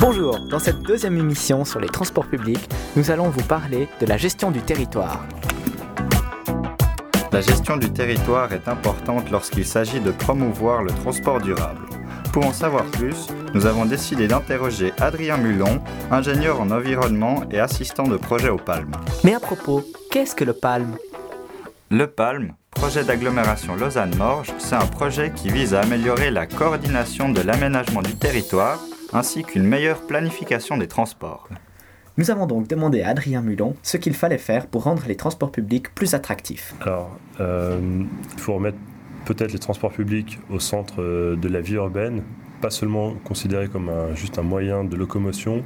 Bonjour, dans cette deuxième émission sur les transports publics, nous allons vous parler de la gestion du territoire. La gestion du territoire est importante lorsqu'il s'agit de promouvoir le transport durable. Pour en savoir plus, nous avons décidé d'interroger Adrien Mulon, ingénieur en environnement et assistant de projet au Palme. Mais à propos, qu'est-ce que le Palme? Le Palme, projet d'agglomération Lausanne-Morges, c'est un projet qui vise à améliorer la coordination de l'aménagement du territoire ainsi qu'une meilleure planification des transports. Nous avons donc demandé à Adrien Mulon ce qu'il fallait faire pour rendre les transports publics plus attractifs. Alors, euh, il faut remettre peut-être les transports publics au centre euh, de la vie urbaine, pas seulement considérés comme un, juste un moyen de locomotion,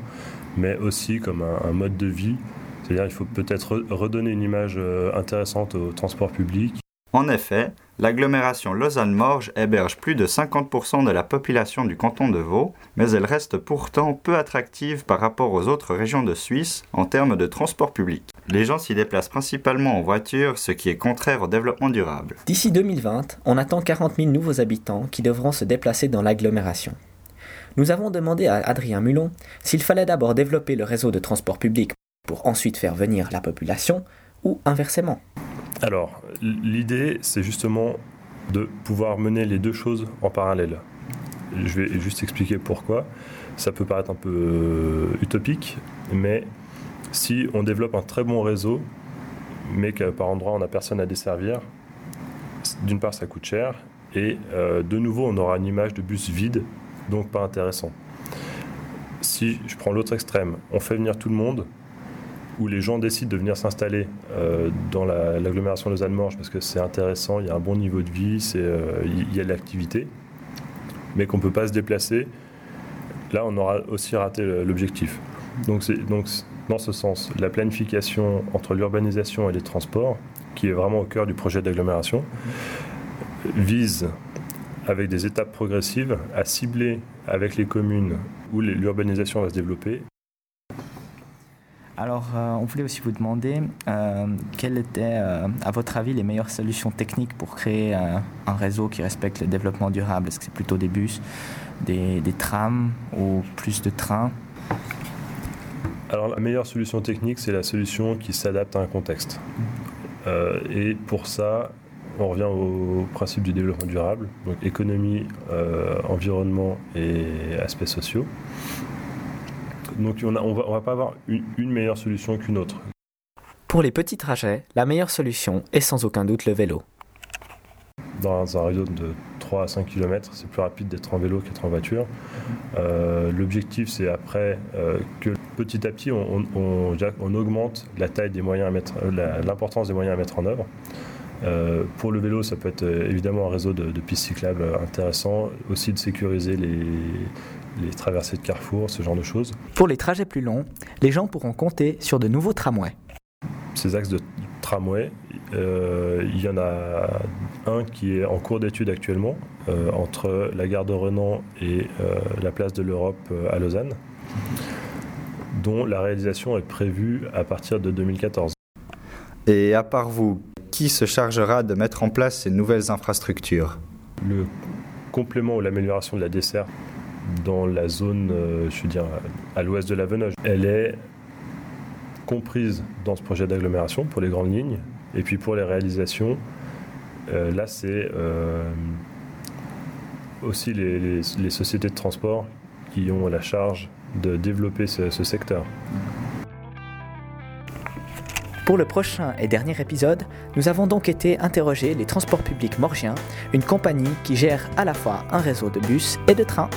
mais aussi comme un, un mode de vie. C'est-à-dire qu'il faut peut-être redonner une image euh, intéressante aux transports publics. En effet, l'agglomération Lausanne-Morges héberge plus de 50% de la population du canton de Vaud, mais elle reste pourtant peu attractive par rapport aux autres régions de Suisse en termes de transport public. Les gens s'y déplacent principalement en voiture, ce qui est contraire au développement durable. D'ici 2020, on attend 40 000 nouveaux habitants qui devront se déplacer dans l'agglomération. Nous avons demandé à Adrien Mulon s'il fallait d'abord développer le réseau de transport public pour ensuite faire venir la population, ou inversement. Alors, l'idée, c'est justement de pouvoir mener les deux choses en parallèle. Je vais juste expliquer pourquoi. Ça peut paraître un peu euh, utopique, mais si on développe un très bon réseau, mais que par endroit on n'a personne à desservir, d'une part ça coûte cher, et euh, de nouveau on aura une image de bus vide, donc pas intéressant. Si je prends l'autre extrême, on fait venir tout le monde, où les gens décident de venir s'installer euh, dans l'agglomération la, Lausanne-Morges parce que c'est intéressant, il y a un bon niveau de vie, euh, il y a de l'activité, mais qu'on ne peut pas se déplacer, là on aura aussi raté l'objectif. Donc, donc dans ce sens, la planification entre l'urbanisation et les transports, qui est vraiment au cœur du projet d'agglomération, vise avec des étapes progressives à cibler avec les communes où l'urbanisation va se développer alors, euh, on voulait aussi vous demander euh, quelles étaient, euh, à votre avis, les meilleures solutions techniques pour créer un réseau qui respecte le développement durable? Est-ce que c'est plutôt des bus, des, trams ou plus de trains? Alors, la meilleure solution technique, c'est la solution qui s'adapte à un contexte. et pour ça, on revient au principe du développement durable, donc économie, environnement et aspects sociaux. Donc on ne va, pas avoir une, meilleure solution qu'une autre. Pour les petits trajets, la meilleure solution est sans aucun doute le vélo. Dans un réseau de 3 à 5 km, c'est plus rapide d'être en vélo qu'être en voiture. Euh, l'objectif, c'est après euh, que petit à petit, on, augmente la taille des moyens à mettre, euh, l'importance des moyens à mettre en œuvre. Pour le vélo, ça peut être évidemment un réseau de, de, pistes cyclables intéressant, aussi de sécuriser les, les traversées de carrefour, ce genre de choses. Pour les trajets plus longs, les gens pourront compter sur de nouveaux tramways. Ces axes de tramway, euh, il y en a un qui est en cours d'étude actuellement euh, entre la gare de Renan et euh, la place de l'Europe à Lausanne, dont la réalisation est prévue à partir de 2014. Et à part vous, qui se chargera de mettre en place ces nouvelles infrastructures Le complément ou l'amélioration de la desserte dans la zone, euh, je veux dire, à l'ouest de la Venoge. Elle est comprise dans ce projet d'agglomération pour les grandes lignes. Et puis pour les réalisations, euh, là, c'est euh, aussi les, sociétés de transport qui ont la charge de développer ce secteur. Pour le prochain et dernier épisode, nous avons donc été interroger les transports publics morgiens, une compagnie qui gère à la fois un réseau de bus et de trains.